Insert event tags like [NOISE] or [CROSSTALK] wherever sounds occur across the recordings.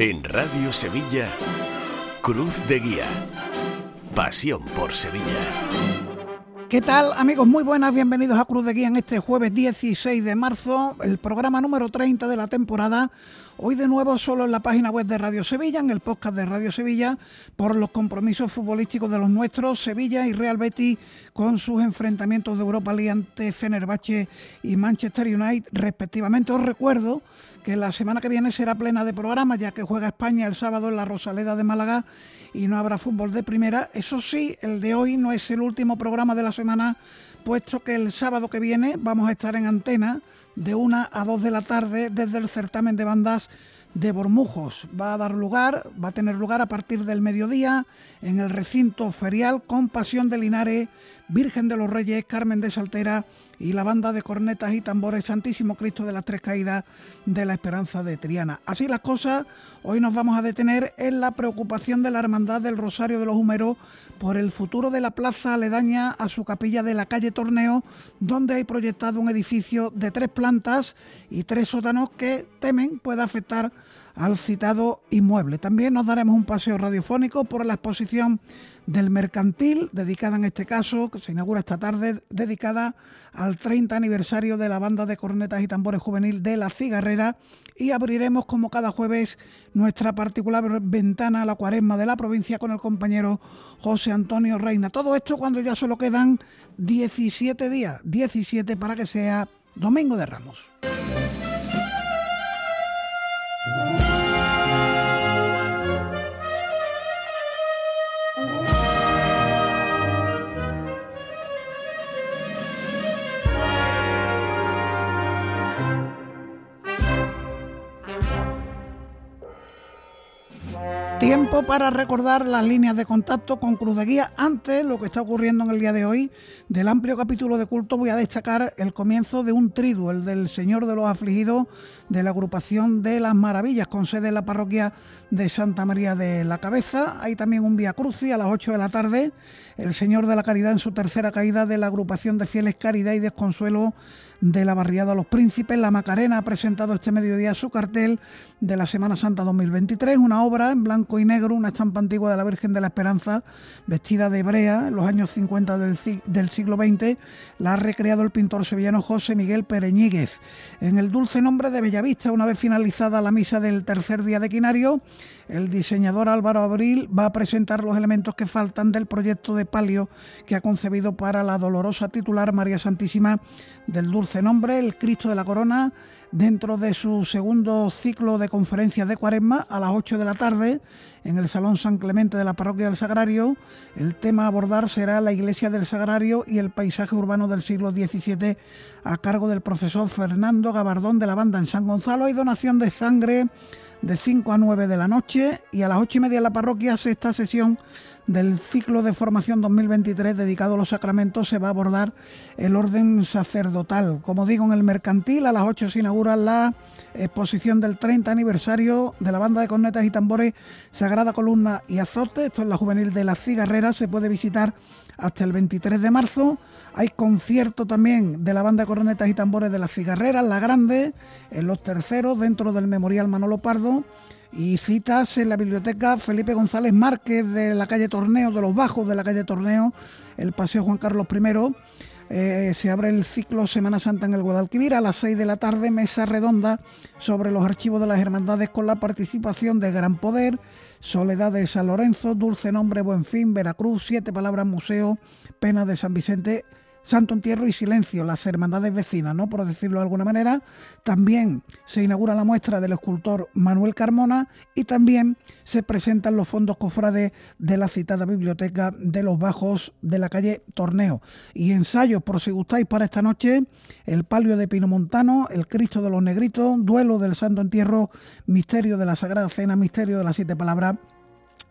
En Radio Sevilla, Cruz de Guía. Pasión por Sevilla. ¿Qué tal amigos? Muy buenas, bienvenidos a Cruz de Guía en este jueves 16 de marzo, el programa número 30 de la temporada. Hoy de nuevo solo en la página web de Radio Sevilla, en el podcast de Radio Sevilla, por los compromisos futbolísticos de los nuestros, Sevilla y Real Betis con sus enfrentamientos de Europa League ante Fenerbahce y Manchester United respectivamente. Os recuerdo que la semana que viene será plena de programa, ya que juega España el sábado en la Rosaleda de Málaga y no habrá fútbol de primera. Eso sí, el de hoy no es el último programa de la semana, puesto que el sábado que viene vamos a estar en antena de una a dos de la tarde desde el certamen de bandas de Bormujos. Va a dar lugar, va a tener lugar a partir del mediodía en el recinto ferial con Pasión de Linares, Virgen de los Reyes, Carmen de Saltera y la banda de cornetas y tambores Santísimo Cristo de las Tres Caídas de la Esperanza de Triana. Así las cosas, hoy nos vamos a detener en la preocupación de la Hermandad del Rosario de los Humeros por el futuro de la plaza aledaña a su capilla de la calle Torneo, donde hay proyectado un edificio de tres plantas y tres sótanos que temen pueda afectar al citado inmueble. También nos daremos un paseo radiofónico por la exposición del mercantil, dedicada en este caso, que se inaugura esta tarde, dedicada al 30 aniversario de la banda de cornetas y tambores juvenil de La Cigarrera y abriremos como cada jueves nuestra particular ventana a la cuaresma de la provincia con el compañero José Antonio Reina. Todo esto cuando ya solo quedan 17 días, 17 para que sea Domingo de Ramos. Thank you. Tiempo para recordar las líneas de contacto con Cruz de Guía. Antes, lo que está ocurriendo en el día de hoy, del amplio capítulo de culto, voy a destacar el comienzo de un triduo, el del Señor de los Afligidos de la agrupación de las Maravillas, con sede en la parroquia de Santa María de la Cabeza. Hay también un Vía Cruci a las 8 de la tarde, el Señor de la Caridad en su tercera caída de la agrupación de fieles Caridad y Desconsuelo de la barriada Los Príncipes. La Macarena ha presentado este mediodía su cartel de la Semana Santa 2023, una obra en blanco y negro, una estampa antigua de la Virgen de la Esperanza, vestida de hebrea en los años 50 del, del siglo XX. La ha recreado el pintor sevillano José Miguel Pereñíguez. En el dulce nombre de Bellavista, una vez finalizada la misa del tercer día de Quinario, el diseñador Álvaro Abril va a presentar los elementos que faltan del proyecto de palio que ha concebido para la dolorosa titular María Santísima del Dulce Nombre, el Cristo de la Corona, dentro de su segundo ciclo de conferencias de cuaresma a las 8 de la tarde en el Salón San Clemente de la Parroquia del Sagrario. El tema a abordar será la Iglesia del Sagrario y el paisaje urbano del siglo XVII a cargo del profesor Fernando Gabardón de la banda en San Gonzalo. Hay donación de sangre de 5 a 9 de la noche y a las 8 y media en la parroquia sexta sesión del ciclo de formación 2023 dedicado a los sacramentos se va a abordar el orden sacerdotal. Como digo, en el mercantil a las 8 se inaugura la exposición del 30 aniversario de la banda de cornetas y tambores Sagrada Columna y Azote. Esto es la juvenil de la Cigarrera, se puede visitar hasta el 23 de marzo. Hay concierto también de la banda de cornetas y tambores de las Cigarreras, La Grande, en los terceros, dentro del Memorial Manolo Pardo. Y citas en la biblioteca Felipe González Márquez de la calle Torneo, de los Bajos de la calle Torneo, el Paseo Juan Carlos I. Eh, se abre el ciclo Semana Santa en el Guadalquivir a las 6 de la tarde, mesa redonda sobre los archivos de las hermandades con la participación de Gran Poder, Soledad de San Lorenzo, Dulce Nombre, Buen Fin, Veracruz, Siete Palabras Museo, Pena de San Vicente Santo Entierro y Silencio, las hermandades vecinas, ¿no? Por decirlo de alguna manera. También se inaugura la muestra del escultor Manuel Carmona y también se presentan los fondos cofrades de la citada biblioteca de los Bajos de la calle Torneo. Y ensayos, por si gustáis, para esta noche, el palio de Pino Montano, el Cristo de los Negritos, duelo del Santo Entierro, misterio de la Sagrada Cena, misterio de las Siete Palabras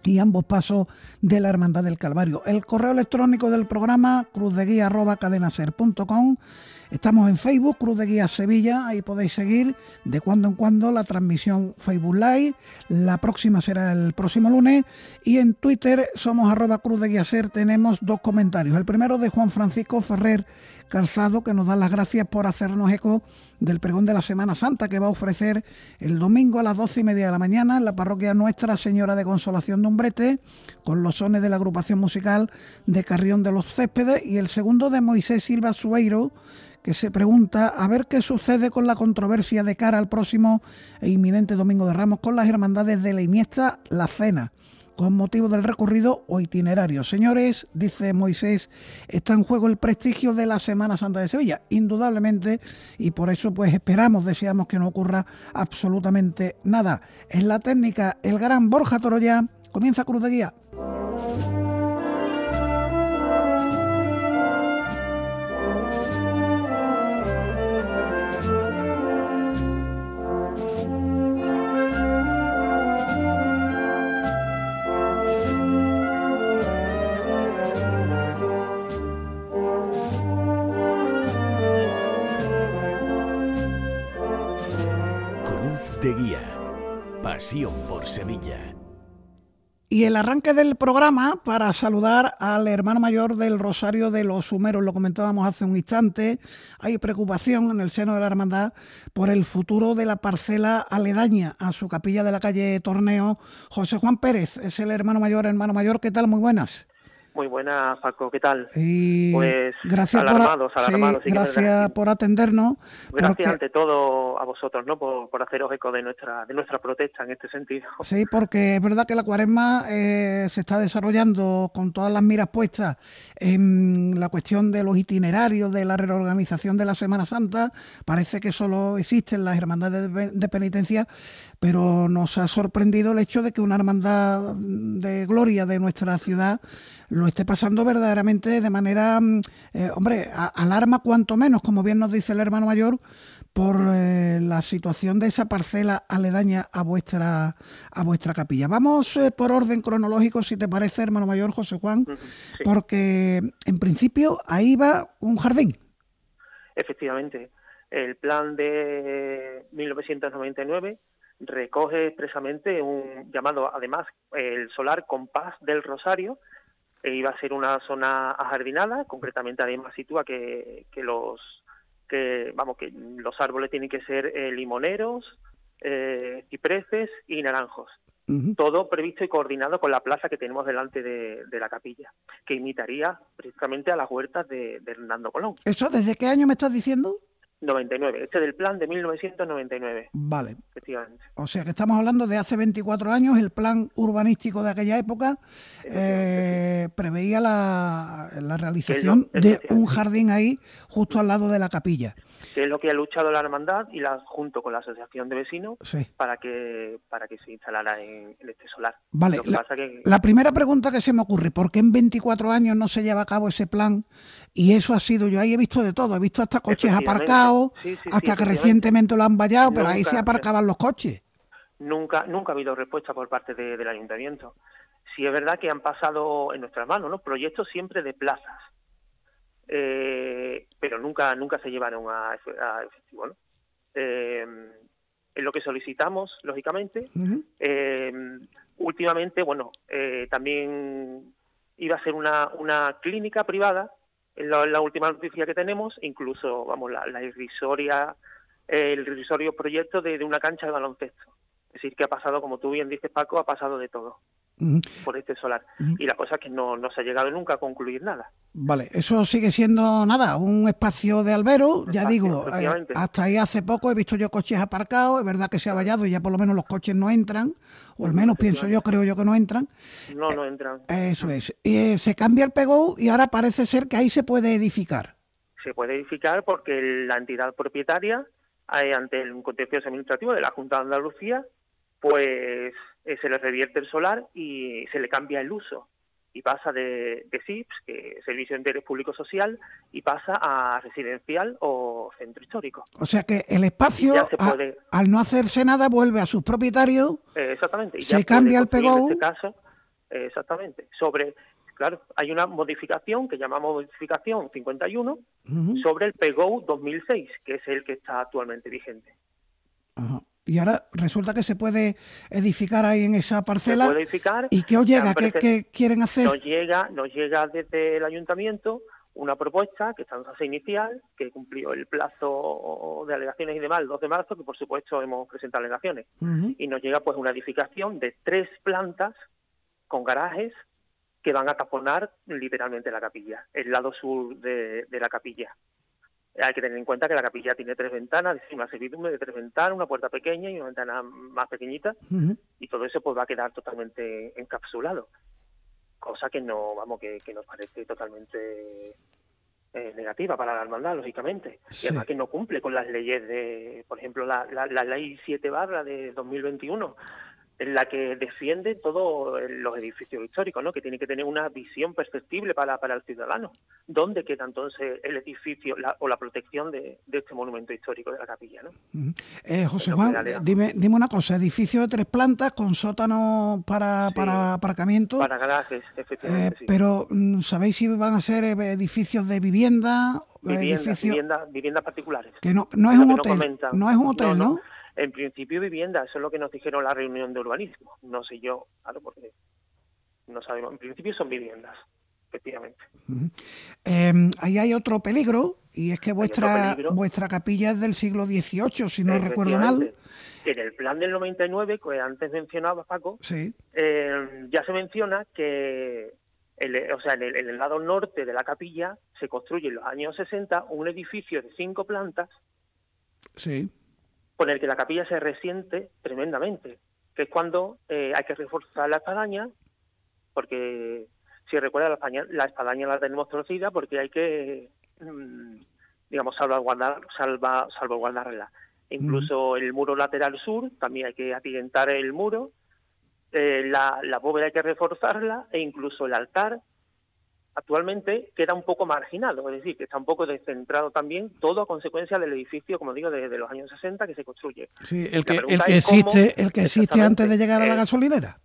y ambos pasos de la Hermandad del Calvario. El correo electrónico del programa cruzdeguía.cadenaser.com Estamos en Facebook, Cruz de Guía Sevilla, ahí podéis seguir de cuando en cuando la transmisión Facebook Live. La próxima será el próximo lunes. Y en Twitter somos arroba Cruz Ser. Tenemos dos comentarios. El primero de Juan Francisco Ferrer Calzado, que nos da las gracias por hacernos eco del pregón de la Semana Santa que va a ofrecer el domingo a las doce y media de la mañana en la parroquia Nuestra Señora de Consolación de Umbrete, con los sones de la agrupación musical de Carrión de los Céspedes. Y el segundo de Moisés Silva Sueiro, que se pregunta a ver qué sucede con la controversia de cara al próximo e inminente Domingo de Ramos con las hermandades de la Iniesta La Cena con motivo del recorrido o itinerario. Señores, dice Moisés, está en juego el prestigio de la Semana Santa de Sevilla, indudablemente, y por eso pues esperamos, deseamos que no ocurra absolutamente nada. En la técnica, el gran Borja Toroya comienza Cruz de Guía. Por Sevilla. Y el arranque del programa para saludar al hermano mayor del Rosario de los Sumeros, lo comentábamos hace un instante, hay preocupación en el seno de la hermandad por el futuro de la parcela aledaña a su capilla de la calle Torneo. José Juan Pérez es el hermano mayor, hermano mayor, ¿qué tal? Muy buenas. Muy buena, Paco, ¿qué tal? pues gracias por, gracias por atendernos. Gracias ante todo a vosotros, ¿no? Por, por, haceros eco de nuestra de nuestra protesta en este sentido. [LAUGHS] Sí, porque es verdad que la cuaresma eh, se está desarrollando con todas las miras puestas en la cuestión de los itinerarios, de la reorganización de la Semana Santa. Parece que solo existen las hermandades de, de penitencia, pero nos ha sorprendido el hecho de que una hermandad de gloria de nuestra ciudad lo esté pasando verdaderamente de manera, mm, eh, hombre, alarma cuanto menos, como bien nos dice el hermano mayor, por eh, la situación de esa parcela aledaña a vuestra a vuestra capilla. Vamos eh, por orden cronológico, si te parece, hermano mayor José Juan, porque en principio ahí va un jardín. Efectivamente, el plan de 1999 recoge expresamente un llamado, además, el solar compás del Rosario, iba a ser una zona ajardinada, concretamente además sitúa que, que los que vamos que los árboles tienen que ser eh, limoneros, eh, cipreses y naranjos. Todo previsto y coordinado con la plaza que tenemos delante de, la capilla, que imitaría precisamente a las huertas de, de Hernando Colón. ¿Eso desde qué año me estás diciendo? 99, este del plan de 1999. Vale. Efectivamente. O sea que estamos hablando de hace 24 años, el plan urbanístico de aquella época eh, preveía la, la realización de un jardín ahí justo al lado de la capilla que es lo que ha luchado la hermandad y la junto con la asociación de vecinos para que para que se instalara en, este solar. Vale. La, primera pregunta que se me ocurre, ¿por qué en 24 años no se lleva a cabo ese plan? Y eso ha sido, yo ahí he visto de todo, he visto hasta coches aparcados, hasta que recientemente lo han vallado, pero ahí se aparcaban los coches. Nunca nunca ha habido respuesta por parte del ayuntamiento. Sí es verdad que han pasado en nuestras manos, ¿no? Proyectos siempre de plazas eh, pero nunca nunca se llevaron a, efectivo. ¿no? Eh, lo que solicitamos, lógicamente. Eh, últimamente, bueno, eh, también iba a ser una, una clínica privada, en la, última noticia que tenemos, incluso, vamos, la, la irrisoria, el irrisorio proyecto de, de una cancha de baloncesto. Es decir, que ha pasado, como tú bien dices, Paco, ha pasado de todo por este solar. Y la cosa es que no, no se ha llegado nunca a concluir nada. Vale, eso sigue siendo nada, un espacio de albero, ya digo, eh, hasta ahí hace poco he visto yo coches aparcados, es verdad que se ha vallado y ya por lo menos los coches no entran, o al menos pienso yo, creo yo que no entran. No, no entran. Eh, eso es. Eh, se cambia el PEGO y ahora parece ser que ahí se puede edificar. Se puede edificar porque la entidad propietaria, ante el contencioso administrativo de la Junta de Andalucía, pues eh, se le revierte el solar y se le cambia el uso y pasa de, de SIPS, que es Servicio de Interés Público Social, y pasa a residencial o centro histórico. O sea que el espacio, al no hacerse nada, vuelve a sus propietarios. exactamente. se cambia el PEGO. En este caso, exactamente. Sobre claro, hay una modificación que llamamos modificación 51 sobre el PEGO 2006, que es el que está actualmente vigente. Y ahora resulta que se puede edificar ahí en esa parcela. Se puede edificar. ¿Y qué os llega? ¿Qué, quieren hacer? Nos llega, nos llega desde el ayuntamiento una propuesta que está en fase inicial, que cumplió el plazo de alegaciones y demás el 2 de marzo, que por supuesto hemos presentado alegaciones. Y nos llega pues una edificación de tres plantas con garajes que van a taponar literalmente la capilla, el lado sur de la capilla. Hay que tener en cuenta que la capilla tiene tres ventanas, una servidumbre de tres ventanas, una puerta pequeña y una ventana más pequeñita, y todo eso pues va a quedar totalmente encapsulado, cosa que no, vamos, que, nos parece totalmente eh, negativa para la hermandad, lógicamente, y además que no cumple con las leyes de, por ejemplo, la, la, la ley 7 barra de 2021, en la que defiende todos los edificios históricos, ¿no? que tiene que tener una visión perceptible para, para el ciudadano. ¿Dónde queda entonces el edificio o la protección de, este monumento histórico de la capilla? ¿no? Eh, José Juan, dime, dime una cosa, edificio de tres plantas con sótano para, para aparcamiento. Para garajes, efectivamente. Eh, pero, mm, ¿sabéis si van a ser eh, edificios de vivienda? viviendas particulares. Que no, no, es, un hotel, no es un hotel, ¿no? En principio vivienda, eso es lo que nos dijeron en la reunión de urbanismo. No sé yo, claro, porque no sabemos. En principio son viviendas, efectivamente. Em, ahí hay otro peligro, y es que vuestra, vuestra capilla es del siglo XVIII, si no recuerdo mal. En el plan del 99, que antes mencionaba Paco, em, ya se menciona que el, o sea, en el, en el, lado norte de la capilla se construye en los años 60 un edificio de cinco plantas sí con el que la capilla se resiente tremendamente, que es cuando eh, hay que reforzar la espadaña, porque si recuerda la espadaña, la espadaña la tenemos torcida porque hay que, mm, digamos, salvaguardar, salva, salvaguardarla. Incluso el muro lateral sur, también hay que atientar el muro, eh, la, la bóveda hay que reforzarla e incluso el altar actualmente queda un poco marginado, es decir, que está un poco descentrado también, todo a consecuencia del edificio, como digo, de, los años 60 que se construye. Sí, el que, el que existe, el que existe antes de llegar a la gasolinera.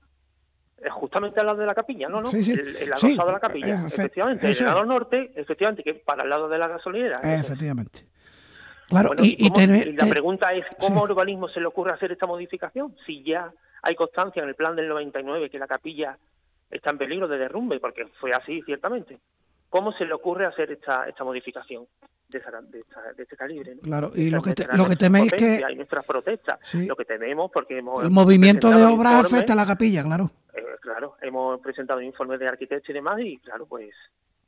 Justamente al lado de la capilla, ¿no? no sí, sí. El, lado de la capilla, efectivamente. El lado norte, efectivamente, que es para el lado de la gasolinera. Efectivamente. Claro, y, la pregunta es, ¿cómo urbanismo se le ocurre hacer esta modificación? Si ya hay constancia en el plan del 99 que la capilla está en peligro de derrumbe, porque fue así ciertamente. ¿Cómo se le ocurre hacer esta, esta modificación de, de, este calibre? Claro, y lo que, lo que teméis que... Hay nuestras protestas, lo que tememos porque hemos... El movimiento de obras afecta a la capilla, claro. Eh, claro, hemos presentado informes de arquitectos y demás y claro, pues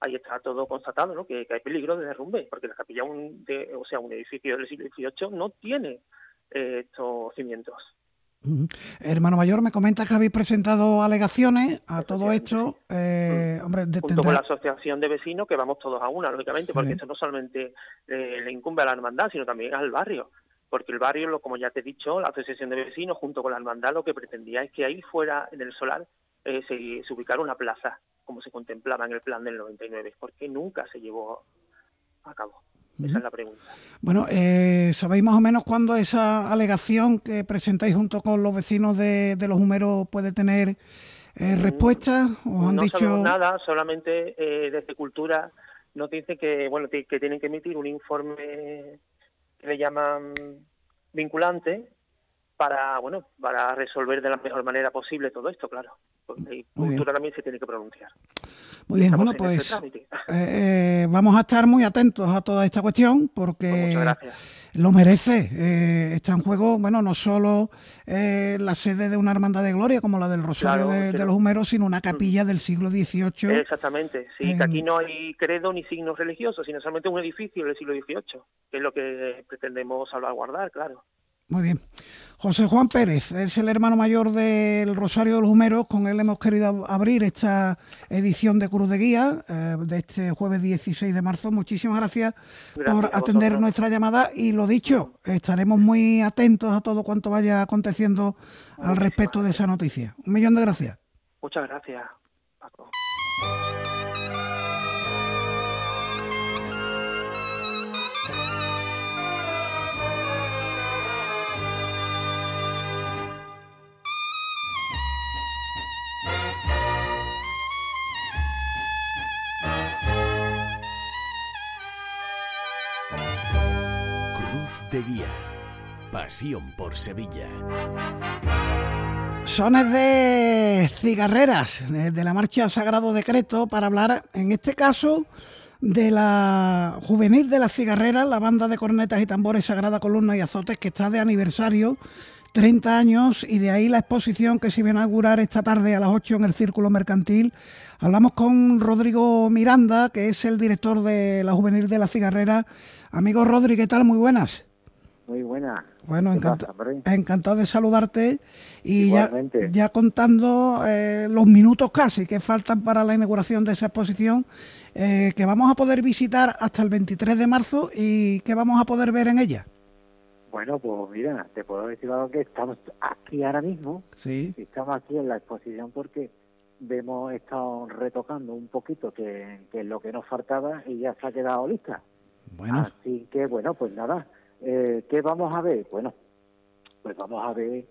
ahí está todo constatado, ¿no? Que, hay peligro de derrumbe, porque la capilla, un o sea, un edificio del siglo XVIII no tiene eh, estos cimientos. Hermano mayor, me comenta que habéis presentado alegaciones a todo esto. Eh, hombre, Junto con la asociación de vecinos, que vamos todos a una, lógicamente, porque esto no solamente eh, le incumbe a la hermandad, sino también al barrio. Porque el barrio, como ya te he dicho, la asociación de vecinos, junto con la hermandad, lo que pretendía es que ahí fuera, en el solar, eh, se, se ubicara una plaza, como se contemplaba en el plan del 99, porque nunca se llevó a cabo. Esa es la pregunta. Bueno, eh, ¿sabéis más o menos cuándo esa alegación que presentáis junto con los vecinos de, los Humeros puede tener eh, mm, respuesta? ¿Os han no dicho... sabemos nada, solamente eh, desde Cultura nos dicen que, bueno, que tienen que emitir un informe que le llaman vinculante para, bueno, para resolver de la mejor manera posible todo esto, claro. Porque Cultura también se tiene que pronunciar. Muy bien, bueno, pues eh, eh, vamos a estar muy atentos a toda esta cuestión porque pues lo merece. Eh, está en juego, bueno, no solo la sede de una hermandad de gloria como la del Rosario de, los Humeros, sino una capilla del siglo XVIII. Exactamente, sí, que aquí no hay credo ni signos religiosos, sino solamente un edificio del siglo XVIII, que es lo que pretendemos salvaguardar, claro. Muy bien. José Juan Pérez es el hermano mayor del Rosario de los Humeros. Con él hemos querido abrir esta edición de Cruz de Guía eh, de este jueves 16 de marzo. Muchísimas gracias, por atender nuestra llamada y lo dicho, estaremos muy atentos a todo cuanto vaya aconteciendo al respecto de esa noticia. Un millón de gracias. Muchas gracias, Paco. De Guía. Pasión por Sevilla. Sones de cigarreras, de la marcha Sagrado Decreto, para hablar, en este caso, de la juvenil de las cigarreras, la banda de cornetas y tambores Sagrada Columna y Azotes, que está de aniversario, 30 años, y de ahí la exposición que se va a inaugurar esta tarde a las 8 en el Círculo Mercantil. Hablamos con Rodrigo Miranda, que es el director de la juvenil de las cigarreras. Amigo Rodri, ¿qué tal? Muy buenas. Muy buena. Bueno, encantado de saludarte y ya, ya, contando eh, los minutos casi que faltan para la inauguración de esa exposición, eh, que vamos a poder visitar hasta el 23 de marzo y que vamos a poder ver en ella. Bueno, pues mira, te puedo decir algo que estamos aquí ahora mismo. Sí. Estamos aquí en la exposición porque hemos estado retocando un poquito que, que es lo que nos faltaba y ya se ha quedado lista. Bueno. Así que bueno, pues nada eh, ¿Qué vamos a ver? Bueno, pues vamos a ver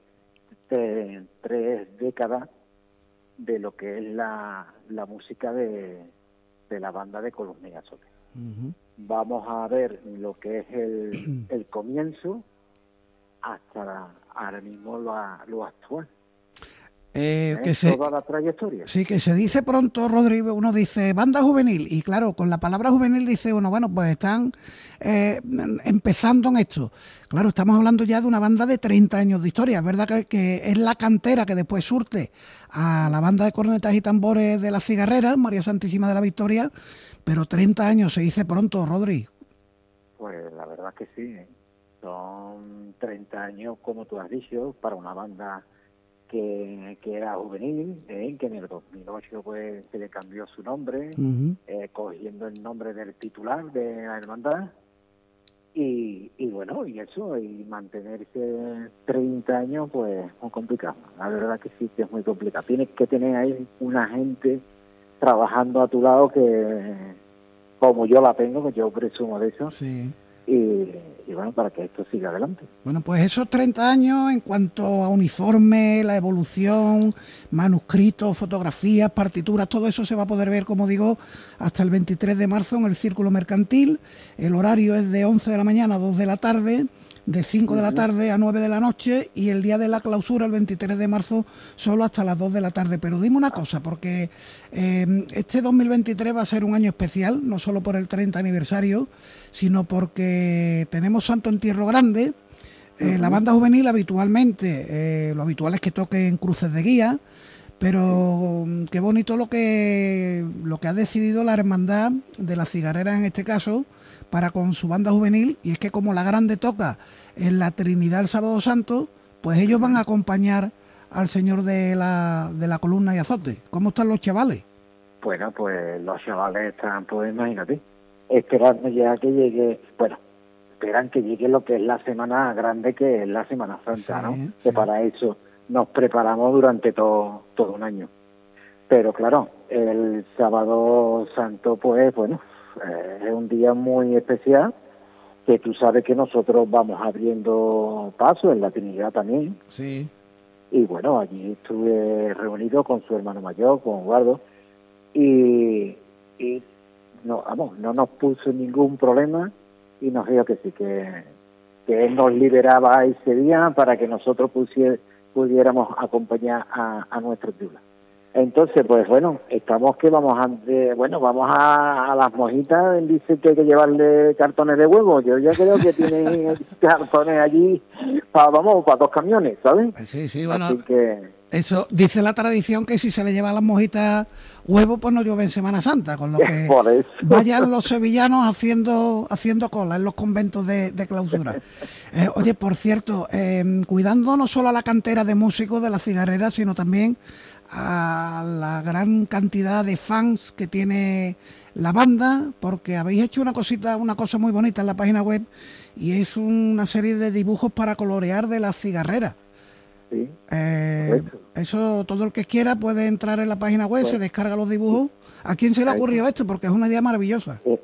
tres décadas de lo que es la, la música de, de la banda de Columna y Vamos a ver lo que es el, [CLEARS THROAT] el comienzo hasta ahora mismo lo, lo actual. Eh, que se, toda la trayectoria. Sí, que se dice pronto, Rodrigo, uno dice banda juvenil, y claro, con la palabra juvenil dice uno, bueno, pues están eh, empezando en esto. Claro, estamos hablando ya de una banda de 30 años de historia, es verdad que, es la cantera que después surte a la banda de cornetas y tambores de la cigarrera, María Santísima de la Victoria, pero 30 años se dice pronto, Rodri. Pues la verdad que sí, ¿eh? son 30 años, como tú has dicho, para una banda que, era juvenil, eh, que en el 2008 pues se le cambió su nombre, eh, cogiendo el nombre del titular de la hermandad. Y, y bueno, y eso, y mantenerse 30 años, pues muy complicado. La verdad que sí que es muy complicado. Tienes que tener ahí una gente trabajando a tu lado que, como yo la tengo, que yo presumo de eso, sí y, bueno, para que esto siga adelante. Bueno, pues esos 30 años en cuanto a uniforme, la evolución, manuscritos, fotografías, partituras, todo eso se va a poder ver, como digo, hasta el 23 de marzo en el Círculo Mercantil. El horario es de 11 de la mañana a 2 de la tarde de 5 de la tarde a 9 de la noche y el día de la clausura, el 23 de marzo, solo hasta las 2 de la tarde. Pero dime una cosa, porque eh, este 2023 va a ser un año especial, no solo por el 30 aniversario, sino porque tenemos Santo Entierro Grande. Eh, la banda juvenil habitualmente, eh, lo habitual es que toquen cruces de guía, pero mm, qué bonito lo que, lo que ha decidido la hermandad de la cigarrera en este caso, para con su banda juvenil y es que como la grande toca en la Trinidad el sábado santo, pues ellos van a acompañar al señor de la, de la columna y azote. ¿Cómo están los chavales? Bueno, pues los chavales están, pues imagínate, esperando ya que llegue, bueno, esperan que llegue lo que es la semana grande, que es la Semana Santa, ¿no? Que para eso nos preparamos durante todo, todo un año. Pero claro, el sábado santo, pues bueno, eh, es un día muy especial que tú sabes que nosotros vamos abriendo paso en la Trinidad también. Sí. Y bueno, allí estuve reunido con su hermano mayor, con Eduardo, y, y no, vamos, no nos puso ningún problema y nos dijo que sí, que, que él nos liberaba ese día para que nosotros pudiéramos acompañar a, a nuestros entonces, pues bueno, estamos que vamos a, bueno, vamos a, las mojitas, dice que hay que llevarle cartones de huevo, yo ya creo que tiene [LAUGHS] cartones allí para, vamos, para dos camiones, ¿sabes? Sí, sí, bueno. Eso dice la tradición que si se le lleva a las mojitas huevo, pues no llueve en Semana Santa, con lo [LAUGHS] que vayan los sevillanos haciendo haciendo cola en los conventos de, clausura. Eh, oye, por cierto, eh, cuidando no solo a la cantera de músicos de la cigarrera, sino también a la gran cantidad de fans que tiene la banda, porque habéis hecho una cosita, una cosa muy bonita en la página web y es una serie de dibujos para colorear de las cigarreras. Sí, eh, eso todo el que quiera puede entrar en la página web, se descarga los dibujos. ¿A quién se le ha ocurrido esto? Porque es una idea maravillosa. Eh,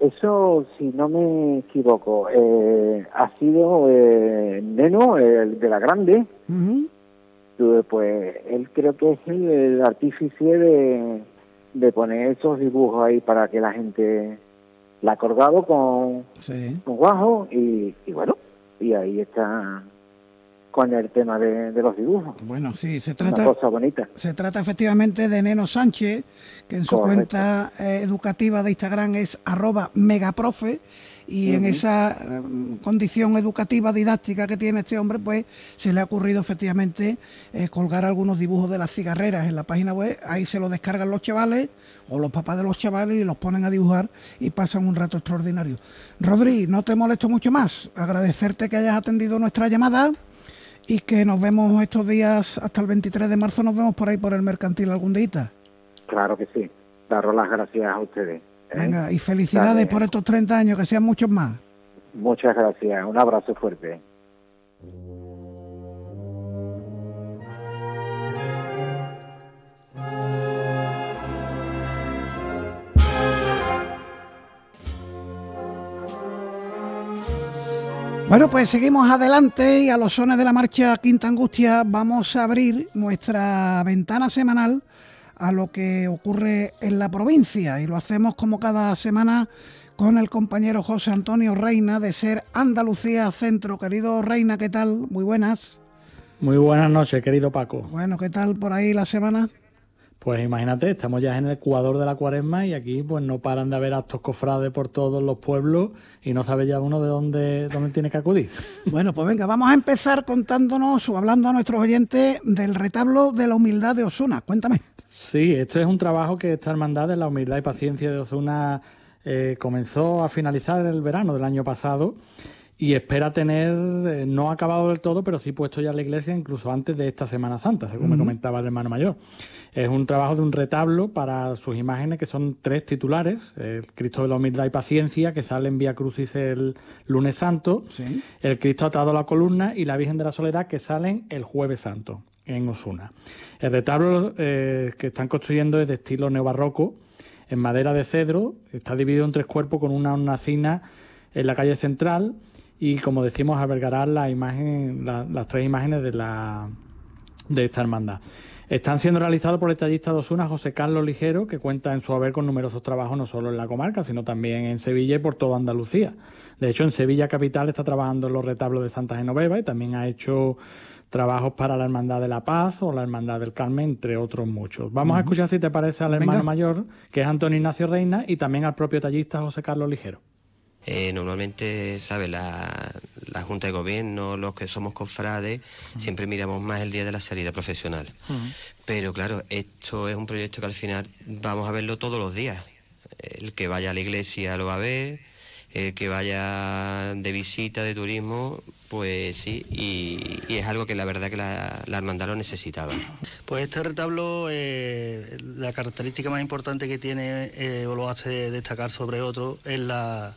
eso, si no me equivoco, eh, ha sido Neno, el de la Grande, pues él creo que es el, artífice de, de poner esos dibujos ahí para que la gente la ha colgado con, con guajo y, y bueno, y ahí está con el tema de, los dibujos. Bueno, sí, se trata. Una cosa bonita. Se trata efectivamente de Neno Sánchez, que en su cuenta eh, educativa de Instagram es arroba megaprofe, y en esa eh, condición educativa, didáctica que tiene este hombre, pues se le ha ocurrido efectivamente eh, colgar algunos dibujos de las cigarreras en la página web. Ahí se lo descargan los chavales o los papás de los chavales y los ponen a dibujar y pasan un rato extraordinario. Rodri, no te molesto mucho más. Agradecerte que hayas atendido nuestra llamada y que nos vemos estos días hasta el 23 de marzo, nos vemos por ahí por el mercantil algún día. Claro que sí. Daros las gracias a ustedes. ¿eh? Venga, y felicidades por estos 30 años, que sean muchos más. Muchas gracias. Un abrazo fuerte. Bueno, pues seguimos adelante y a los sones de la marcha Quinta Angustia vamos a abrir nuestra ventana semanal a lo que ocurre en la provincia y lo hacemos como cada semana con el compañero José Antonio Reina de Ser Andalucía Centro. Querido Reina, ¿qué tal? Muy buenas. Muy buenas noches, querido Paco. Bueno, ¿qué tal por ahí la semana? Pues imagínate, estamos ya en el Ecuador de la cuaresma y aquí pues no paran de haber actos cofrades por todos los pueblos y no sabe ya uno de dónde, dónde tiene que acudir. [LAUGHS] Bueno, pues venga, vamos a empezar contándonos o hablando a nuestros oyentes del retablo de la humildad de Osuna. Cuéntame. Sí, esto es un trabajo que esta hermandad de la humildad y paciencia de Osuna eh, comenzó a finalizar el verano del año pasado y espera tener, eh, no acabado del todo, pero sí puesto ya la iglesia incluso antes de esta Semana Santa, según me comentaba el hermano mayor. Es un trabajo de un retablo para sus imágenes, que son tres titulares, el Cristo de la Humildad y Paciencia, que sale en Vía Crucis el lunes santo, el Cristo atado a la columna y la Virgen de la Soledad, que salen el jueves santo en Osuna. El retablo eh, que están construyendo es de estilo neobarroco, en madera de cedro, está dividido en tres cuerpos con una hornacina en la calle central, y como decimos albergará la imagen, las tres imágenes de, la, de esta hermandad. Están siendo realizados por el tallista de Osuna José Carlos Ligero, que cuenta en su haber con numerosos trabajos no solo en la comarca, sino también en Sevilla y por toda Andalucía. De hecho, en Sevilla capital está trabajando en los retablos de Santa Genoveva y también ha hecho trabajos para la Hermandad de la Paz o la Hermandad del Carmen, entre otros muchos. Vamos a escuchar si te parece al hermano mayor, que es Antonio Ignacio Reina, y también al propio tallista José Carlos Ligero. Eh, normalmente, ¿sabe? La, Junta de Gobierno, los que somos cofrades, siempre miramos más el día de la salida profesional. Pero claro, esto es un proyecto que al final vamos a verlo todos los días. El que vaya a la iglesia lo va a ver, el que vaya de visita, de turismo, pues sí, y, es algo que la verdad que la, hermandad lo necesitaba. Pues este retablo, eh, la característica más importante que tiene eh, o lo hace destacar sobre otro es la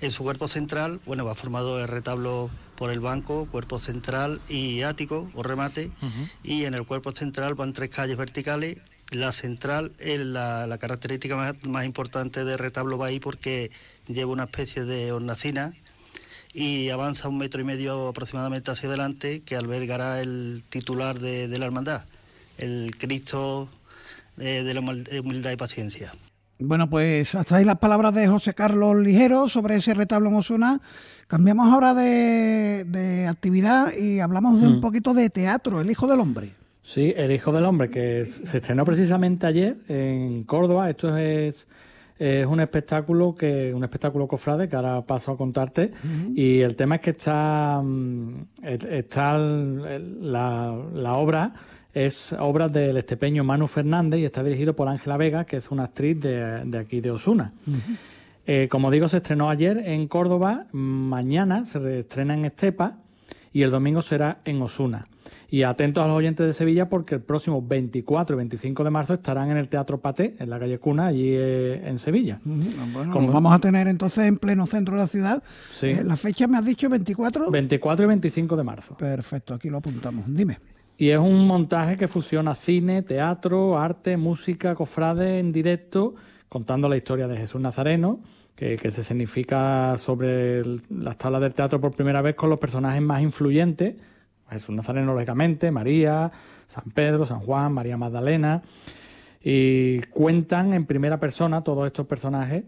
en su cuerpo central, bueno, va formado el retablo por el banco, cuerpo central y ático o remate, y en el cuerpo central van tres calles verticales. La central es la, característica más, importante del retablo va ahí porque lleva una especie de hornacina y avanza un metro y medio aproximadamente hacia adelante que albergará el titular de, la hermandad, el Cristo de, de la humildad y paciencia. Bueno, pues hasta ahí las palabras de José Carlos Ligero sobre ese retablo en Osuna. Cambiamos ahora de, actividad y hablamos de un mm. poquito de teatro, El Hijo del Hombre. Sí, El Hijo del Hombre, que se estrenó precisamente ayer en Córdoba. Esto es, es un espectáculo que un espectáculo cofrade que ahora paso a contarte. Y el tema es que está, mm, está la, la obra es obra del estepeño Manu Fernández y está dirigido por Ángela Vega, que es una actriz de, aquí de Osuna. Eh, como digo, se estrenó ayer en Córdoba, mañana se estrena en Estepa y el domingo será en Osuna. Y atentos a los oyentes de Sevilla porque el próximo 24 y 25 de marzo estarán en el Teatro Paté, en la calle Cuna, allí eh, en Sevilla. Como vamos a tener entonces en pleno centro de la ciudad. Eh, ¿La fecha me has dicho 24? 24 y 25 de marzo. Perfecto, aquí lo apuntamos. Dime. Y es un montaje que fusiona cine, teatro, arte, música, cofrade en directo, contando la historia de Jesús Nazareno, que, se significa sobre las tablas del teatro por primera vez con los personajes más influyentes. Jesús Nazareno, lógicamente, María, San Pedro, San Juan, María Magdalena. Y cuentan en primera persona todos estos personajes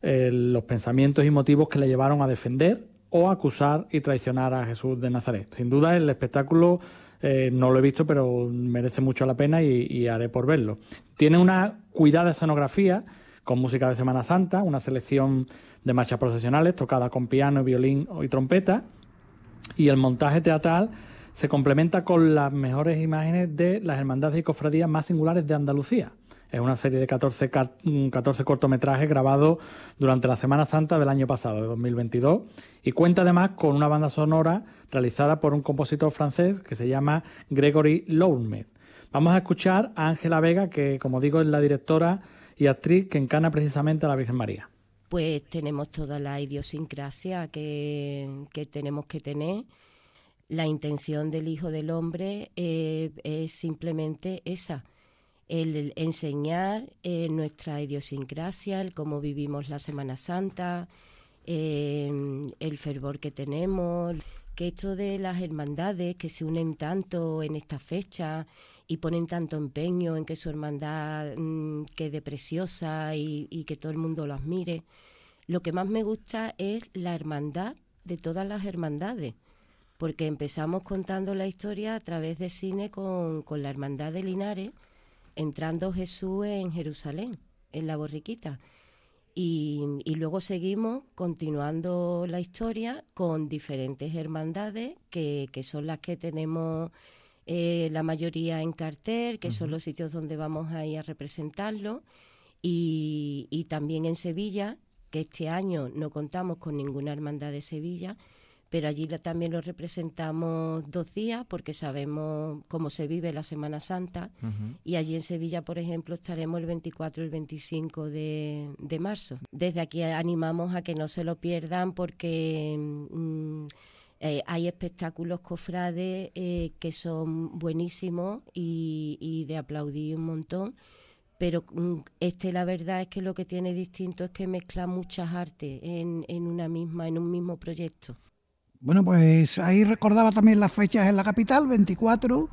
eh, los pensamientos y motivos que le llevaron a defender o acusar y traicionar a Jesús de Nazaret. Sin duda el espectáculo eh, no lo he visto, pero merece mucho la pena y, haré por verlo. Tiene una cuidada escenografía con música de Semana Santa, una selección de marchas procesionales tocada con piano, violín y trompeta, y el montaje teatral se complementa con las mejores imágenes de las hermandades y cofradías más singulares de Andalucía. Es una serie de 14, 14 mm, cortometrajes grabados durante la Semana Santa del año pasado, de 2022, y cuenta además con una banda sonora realizada por un compositor francés que se llama Gregory Lourmet. Vamos a escuchar a Ángela Vega, que como digo es la directora y actriz que encana precisamente a la Virgen María. Pues tenemos toda la idiosincrasia que, tenemos que tener. La intención del Hijo del Hombre eh, es simplemente esa, el enseñar eh, nuestra idiosincrasia, el cómo vivimos la Semana Santa, eh, el fervor que tenemos, que esto de las hermandades que se unen tanto en esta fecha y ponen tanto empeño en que su hermandad mm, quede preciosa y, y que todo el mundo lo admire. Lo que más me gusta es la hermandad de todas las hermandades porque empezamos contando la historia a través de cine con, con la hermandad de Linares, entrando Jesús en Jerusalén, en la borriquita. Y, luego seguimos continuando la historia con diferentes hermandades que, son las que tenemos eh, la mayoría en cartel, que son los sitios donde vamos a ir a representarlo. Y, y también en Sevilla, que este año no contamos con ninguna hermandad de Sevilla, pero allí también lo representamos dos días porque sabemos cómo se vive la Semana Santa y allí en Sevilla, por ejemplo, estaremos el 24 y el 25 de, marzo. Desde aquí animamos a que no se lo pierdan porque... Mm, eh, hay espectáculos cofrades eh, que son buenísimos y, de aplaudir un montón, pero mm, este la verdad es que lo que tiene distinto es que mezcla muchas artes en, en una misma, en un mismo proyecto. Bueno, pues ahí recordaba también las fechas en la capital, 24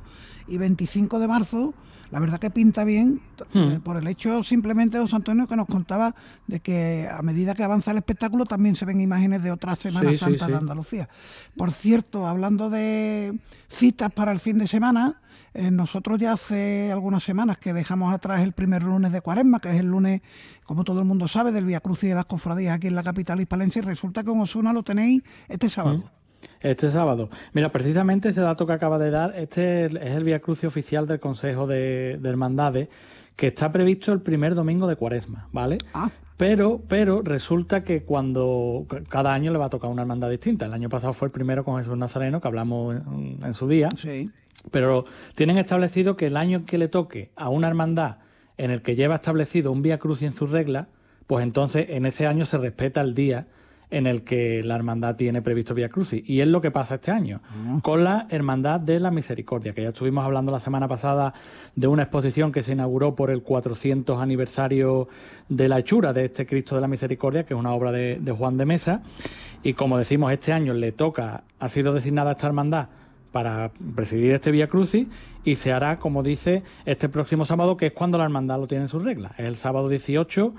y 25 de marzo. La verdad que pinta bien hmm. eh, por el hecho simplemente de José Antonio que nos contaba de que a medida que avanza el espectáculo también se ven imágenes de otras Semanas Santas de Andalucía. Por cierto, hablando de citas para el fin de semana, eh, nosotros ya hace algunas semanas que dejamos atrás el primer lunes de Cuaresma, que es el lunes, como todo el mundo sabe, del Via Cruz y de las cofradías aquí en la capital hispalense, y resulta que en Osuna lo tenéis este sábado. Hmm. Este sábado. Mira, precisamente ese dato que acaba de dar, este es el Via Crucis oficial del Consejo de, Hermandades, que está previsto el primer domingo de Cuaresma, ¿vale? Ah. Pero, pero resulta que cuando cada año le va a tocar una hermandad distinta. El año pasado fue el primero con Jesús Nazareno, que hablamos en, su día. Sí. Pero tienen establecido que el año que le toque a una hermandad en el que lleva establecido un Via Crucis en sus reglas, pues entonces en ese año se respeta el día en el que la hermandad tiene previsto Vía Crucis. Y es lo que pasa este año, ah. con la Hermandad de la Misericordia, que ya estuvimos hablando la semana pasada de una exposición que se inauguró por el 400 aniversario de la hechura de este Cristo de la Misericordia, que es una obra de, Juan de Mesa. Y como decimos, este año le toca, ha sido designada esta hermandad para presidir este Vía Crucis y se hará, como dice, este próximo sábado, que es cuando la hermandad lo tiene en sus reglas. Es el sábado 18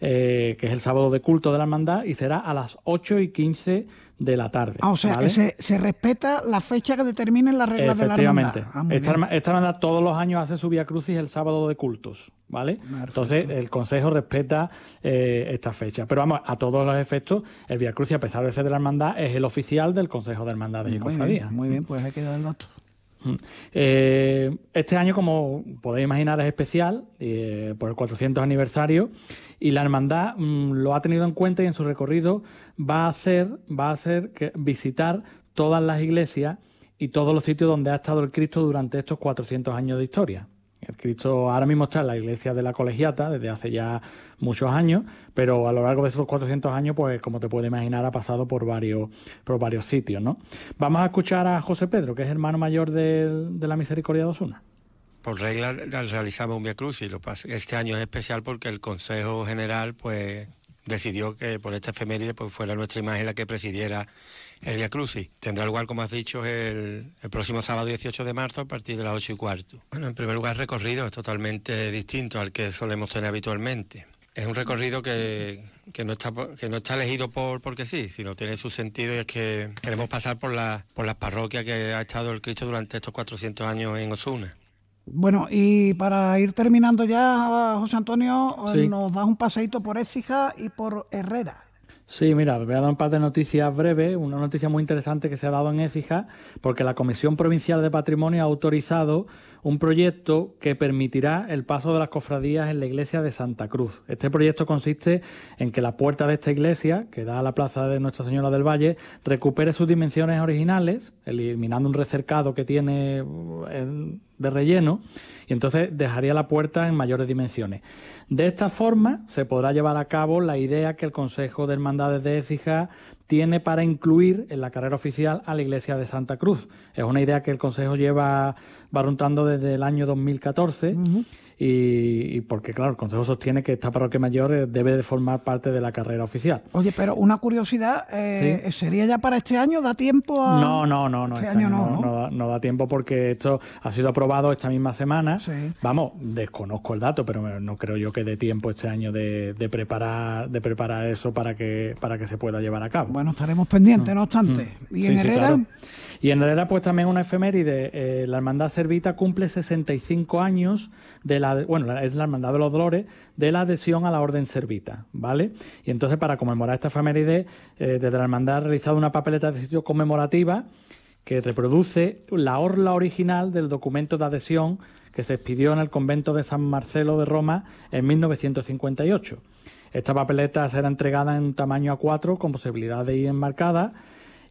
eh, que es el sábado de culto de la hermandad, y será a las 8 y 15 de la tarde. Ah, o sea, que se, respeta la fecha que determinen las reglas de la hermandad. Ah, esta, esta, hermandad todos los años hace su Vía Crucis el sábado de cultos, ¿vale? Entonces, el Consejo respeta eh, esta fecha. Pero vamos, a todos los efectos, el Vía Crucis, a pesar de ser de la hermandad, es el oficial del Consejo de Hermandades y Cofradías. Muy bien, pues hay que dar el dato. Mm. Eh, este año, como podéis imaginar, es especial eh, por el 400 aniversario y la hermandad mm, lo ha tenido en cuenta y en su recorrido va a hacer, va a hacer que visitar todas las iglesias y todos los sitios donde ha estado el Cristo durante estos 400 años de historia. El Cristo ahora mismo está en la iglesia de la Colegiata desde hace ya muchos años, pero a lo largo de esos 400 años, pues como te puedes imaginar, ha pasado por varios, por varios sitios, ¿no? Vamos a escuchar a José Pedro, que es hermano mayor de, la Misericordia de Osuna. Por regla realizamos un Via lo este año es especial porque el Consejo General, pues decidió que por esta efeméride pues fuera nuestra imagen la que presidiera el Via Crucis. Tendrá lugar, como has dicho, el, próximo sábado 18 de marzo a partir de las 8 y cuarto. Bueno, en primer lugar, el recorrido es totalmente distinto al que solemos tener habitualmente. Es un recorrido que que no está que no está elegido por porque sí, sino tiene su sentido y es que queremos pasar por la, por las parroquias que ha estado el Cristo durante estos 400 años en Osuna. Bueno, y para ir terminando ya, José Antonio, nos das un paseito por Écija y por Herrera. Sí, mira, voy a dar un par de noticias breves. Una noticia muy interesante que se ha dado en Écija, porque la Comisión Provincial de Patrimonio ha autorizado un proyecto que permitirá el paso de las cofradías en la iglesia de Santa Cruz. Este proyecto consiste en que la puerta de esta iglesia, que da a la plaza de Nuestra Señora del Valle, recupere sus dimensiones originales, eliminando un recercado que tiene de relleno, y entonces dejaría la puerta en mayores dimensiones. De esta forma se podrá llevar a cabo la idea que el Consejo de Hermandades de Écija tiene para incluir en la carrera oficial a la iglesia de Santa Cruz. Es una idea que el Consejo lleva barruntando desde el año 2014 y, porque, claro, el Consejo sostiene que esta parroquia mayor eh, debe de formar parte de la carrera oficial. Oye, pero una curiosidad, eh, ¿sería ya para este año? ¿Da tiempo a...? No, no, no, no, este, este año, no, no, da, tiempo porque esto ha sido aprobado esta misma semana. Vamos, desconozco el dato, pero no creo yo que dé tiempo este año de, preparar de preparar eso para que para que se pueda llevar a cabo. Bueno, estaremos pendientes, no obstante. Mm. ¿Y en Herrera? Y en Herrera, pues también una efeméride. Eh, la Hermandad Servita cumple 65 años de la, bueno, es la Hermandad de los Dolores, de la adhesión a la Orden Servita, ¿vale? Y entonces, para conmemorar esta efeméride, eh, desde la Hermandad ha realizado una papeleta de sitio conmemorativa que reproduce la orla original del documento de adhesión que se expidió en el convento de San Marcelo de Roma en 1958. Esta papeleta será entregada en tamaño A4 con posibilidad de ir enmarcada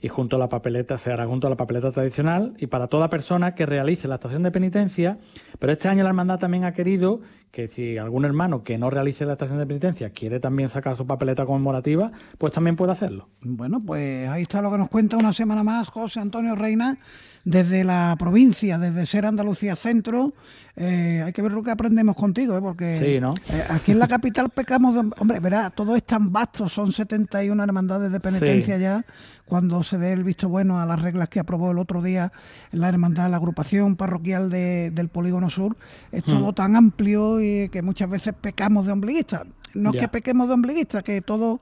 y junto a la papeleta se hará junto a la papeleta tradicional y para toda persona que realice la estación de penitencia, pero este año la hermandad también ha querido que si algún hermano que no realice la estación de penitencia quiere también sacar su papeleta conmemorativa, pues también puede hacerlo. Bueno, pues ahí está lo que nos cuenta una semana más José Antonio Reina desde la provincia, desde Ser Andalucía Centro. Eh, hay que ver lo que aprendemos contigo, ¿eh? porque eh, aquí en la capital pecamos de... Hombre, verá, todo es tan vasto, son 71 hermandades de penitencia ya, cuando se dé el visto bueno a las reglas que aprobó el otro día la hermandad, la agrupación parroquial del Polígono Sur, es todo hmm. tan amplio y que muchas veces pecamos de ombliguista. No es que pequemos de ombliguista, que todo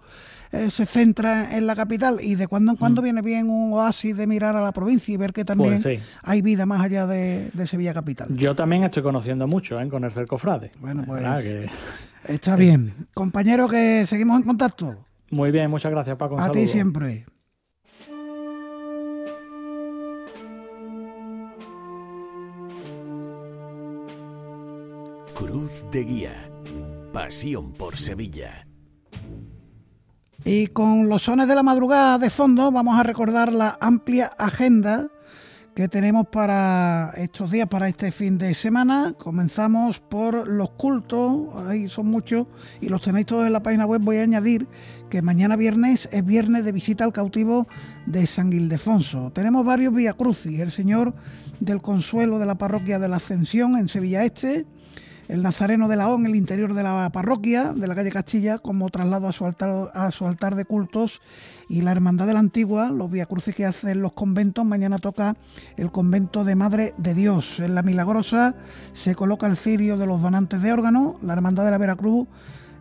eh, se centra en la capital y de cuando en cuando mm. viene bien un oasis de mirar a la provincia y ver que también pues hay vida más allá de, Sevilla capital. Yo también estoy conociendo mucho ¿eh? con el Cercofrade. Bueno, pues [LAUGHS] está bien. Compañero, que seguimos en contacto. Muy bien, muchas gracias Paco. a ti siempre. Cruz de Guía. Pasión por Sevilla. Y con los sones de la madrugada de fondo vamos a recordar la amplia agenda que tenemos para estos días, para este fin de semana. Comenzamos por los cultos, ahí son muchos y los tenéis todos en la página web. Voy a añadir que mañana viernes es viernes de visita al cautivo de San Ildefonso. Tenemos varios Vía Crucis, el Señor del Consuelo de la Parroquia de la Ascensión en Sevilla Este, el Nazareno de la O en el interior de la parroquia de la calle Castilla como traslado a su altar, de cultos y la Hermandad de la Antigua, los Crucis que hacen los conventos, mañana toca el convento de Madre de Dios. En la Milagrosa se coloca el cirio de los donantes de órgano, la Hermandad de la Veracruz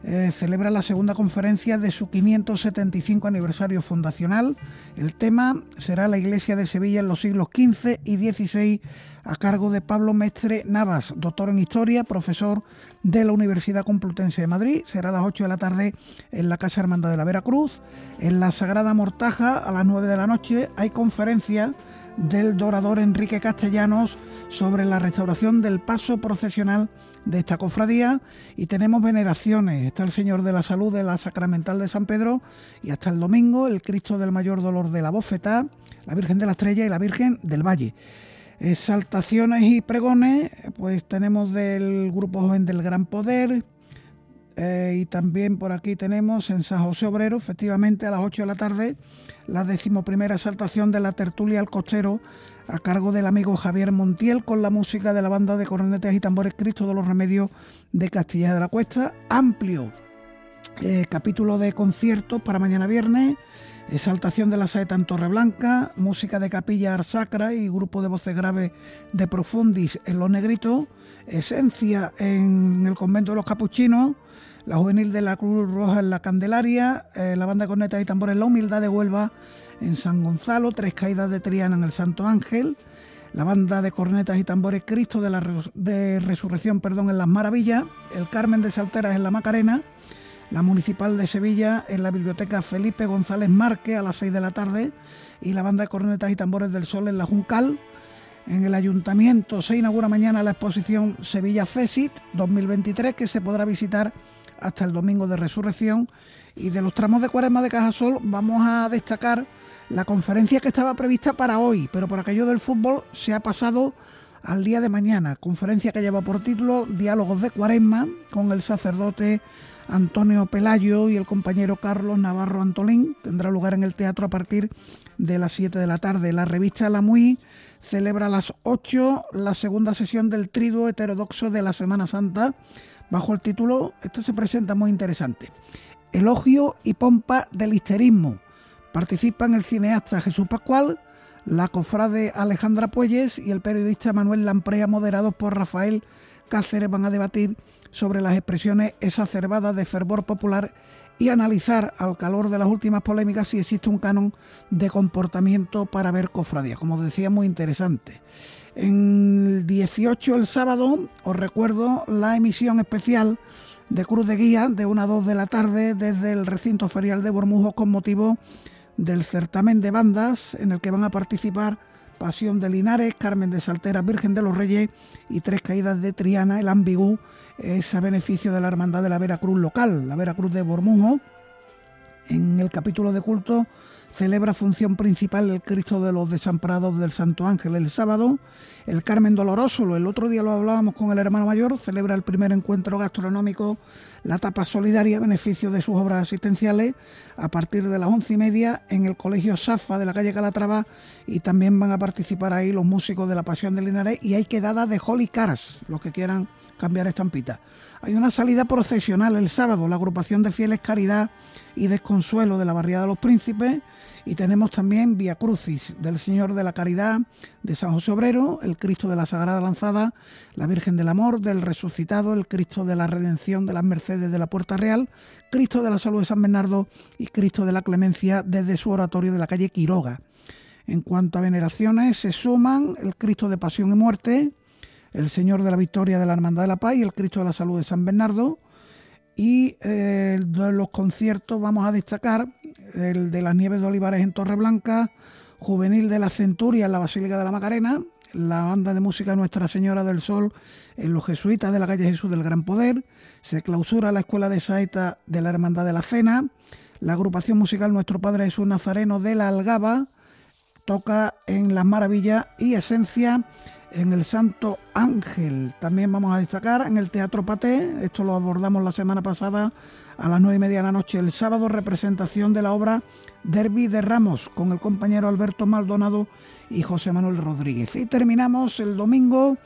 eh, celebra la segunda conferencia de su 575 aniversario fundacional. El tema será la Iglesia de Sevilla en los siglos XV y XVI a cargo de Pablo Mestre Navas, doctor en Historia, profesor de la Universidad Complutense de Madrid. Será a las 8 de la tarde en la Casa Hermandad de la Veracruz. En la Sagrada Mortaja, a las 9 de la noche, hay conferencia del dorador Enrique Castellanos sobre la restauración del paso procesional de esta cofradía y tenemos veneraciones. Está el Señor de la Salud de la Sacramental de San Pedro y hasta el domingo el Cristo del Mayor Dolor de la Bofetá, la Virgen de la Estrella y la Virgen del Valle. Exaltaciones y pregones, pues tenemos del Grupo Joven del Gran Poder, eh, y también por aquí tenemos en San José Obrero, efectivamente a las 8 de la tarde, la decimoprimera exaltación de la tertulia al cochero a cargo del amigo Javier Montiel con la música de la banda de cornetas y tambores Cristo de los Remedios de Castilla de la Cuesta. Amplio eh, capítulo de conciertos para mañana viernes. Exaltación de la saeta en Torreblanca, música de capilla Arsacra y grupo de voces graves de Profundis en Los Negritos, Esencia en el convento de los Capuchinos, la juvenil de la Cruz Roja en la Candelaria, eh, la banda de cornetas y tambores La Humildad de Huelva en San Gonzalo, Tres Caídas de Triana en el Santo Ángel, la banda de cornetas y tambores Cristo de la Resurrección perdón, en Las Maravillas, el Carmen de Salteras en la Macarena, la Municipal de Sevilla en la Biblioteca Felipe González Marque a las 6 de la tarde. Y la banda de cornetas y tambores del Sol en la Juncal. En el ayuntamiento se inaugura mañana la exposición Sevilla Fesit 2023 que se podrá visitar hasta el domingo de resurrección. Y de los tramos de cuaresma de Cajasol vamos a destacar la conferencia que estaba prevista para hoy, pero por aquello del fútbol se ha pasado al día de mañana. Conferencia que lleva por título Diálogos de Cuaresma con el sacerdote Antonio Pelayo y el compañero Carlos Navarro Antolín. Tendrá lugar en el teatro a partir de las 7 de la tarde. La revista La Muy celebra a las 8 la segunda sesión del triduo heterodoxo de la Semana Santa bajo el título, esto se presenta muy interesante, Elogio y pompa del histerismo. Participan el cineasta Jesús Pascual, la cofrade Alejandra Puelles y el periodista Manuel Lamprea, moderados por Rafael Cáceres, van a debatir sobre las expresiones exacerbadas de fervor popular y analizar al calor de las últimas polémicas si existe un canon de comportamiento para ver cofradía. Como decía, muy interesante. En el 18, el sábado, os recuerdo la emisión especial de Cruz de Guía de 1 a 2 de la tarde desde el recinto ferial de Bormujo con motivo del certamen de bandas en el que van a participar Pasión de Linares, Carmen de Saltera, Virgen de los Reyes y Tres Caídas de Triana, el Ambigú, es a beneficio de la Hermandad de la Veracruz local, la Veracruz de Bormujo. En el capítulo de culto celebra función principal el Cristo de los Desamparados del Santo Ángel el sábado. El Carmen Doloroso, el otro día lo hablábamos con el hermano mayor, celebra el primer encuentro gastronómico, la tapa solidaria, beneficio de sus obras asistenciales, a partir de las once y media en el Colegio Safa de la calle Calatrava y también van a participar ahí los músicos de la Pasión de Linares y hay quedadas de Holy Cars, los que quieran cambiar estampita. Hay una salida procesional el sábado, la agrupación de fieles Caridad y Desconsuelo de la Barriada de los Príncipes y tenemos también Via Crucis del Señor de la Caridad de San José Obrero, el Cristo de la Sagrada Lanzada, la Virgen del Amor, del Resucitado, el Cristo de la Redención de las Mercedes de la Puerta Real, Cristo de la Salud de San Bernardo y Cristo de la Clemencia desde su oratorio de la calle Quiroga. En cuanto a veneraciones, se suman el Cristo de Pasión y Muerte, el Señor de la Victoria de la Hermandad de la Paz y el Cristo de la Salud de San Bernardo. Y eh, los conciertos vamos a destacar el de las Nieves de Olivares en Torreblanca, Juvenil de la Centuria en la Basílica de la Macarena, la banda de música Nuestra Señora del Sol en los Jesuitas de la calle Jesús del Gran Poder, se clausura la Escuela de Saeta de la Hermandad de la Cena, la agrupación musical Nuestro Padre Jesús Nazareno de la Algaba toca en Las Maravillas y Esencia en el Santo Ángel. También vamos a destacar en el Teatro Paté, esto lo abordamos la semana pasada a las nueve y media de la noche, el sábado, representación de la obra Derby de Ramos con el compañero Alberto Maldonado y José Manuel Rodríguez. Y terminamos el domingo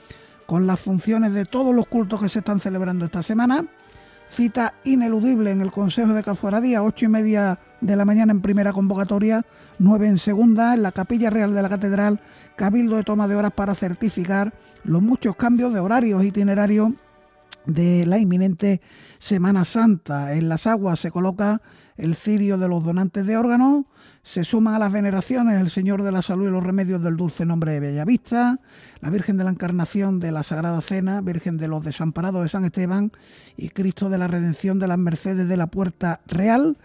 con las funciones de todos los cultos que se están celebrando esta semana. Cita ineludible en el Consejo de Cafuaradía, ocho y media de la mañana en primera convocatoria, nueve en segunda, en la Capilla Real de la Catedral, cabildo de toma de horas para certificar los muchos cambios de horarios itinerarios de la inminente Semana Santa. En las aguas se coloca el cirio de los donantes de órganos, se suman a las veneraciones el Señor de la Salud y los Remedios del Dulce Nombre de Bellavista, la Virgen de la Encarnación de la Sagrada Cena, Virgen de los Desamparados de San Esteban y Cristo de la Redención de las Mercedes de la Puerta Real.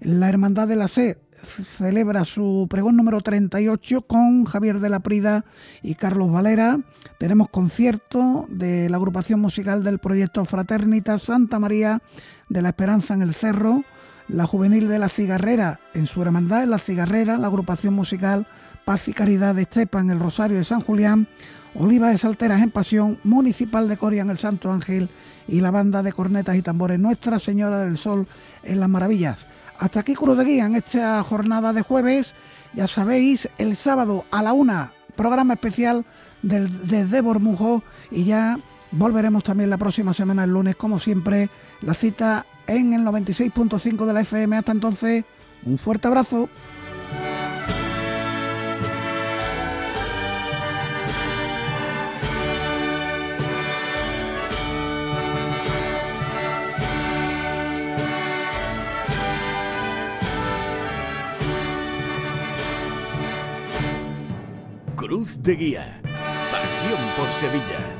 La Hermandad de la Sed celebra su pregón número 38 con Javier de la Prida y Carlos Valera. Tenemos concierto de la agrupación musical del proyecto Fraternita Santa María de la Esperanza en el Cerro, la Juvenil de la Cigarrera en su hermandad en la Cigarrera, la agrupación musical Paz y Caridad de Estepa en el Rosario de San Julián, Oliva de Salteras en Pasión, Municipal de Coria en el Santo Ángel y la banda de cornetas y tambores Nuestra Señora del Sol en las Maravillas. Hasta aquí Cruz de Guía en esta jornada de jueves. Ya sabéis, el sábado a la una, programa especial del, desde Bormujo y ya volveremos también la próxima semana, el lunes, como siempre, la cita en el 96.5 de la FM. Hasta entonces, un fuerte abrazo. De Guía. Pasión por Sevilla.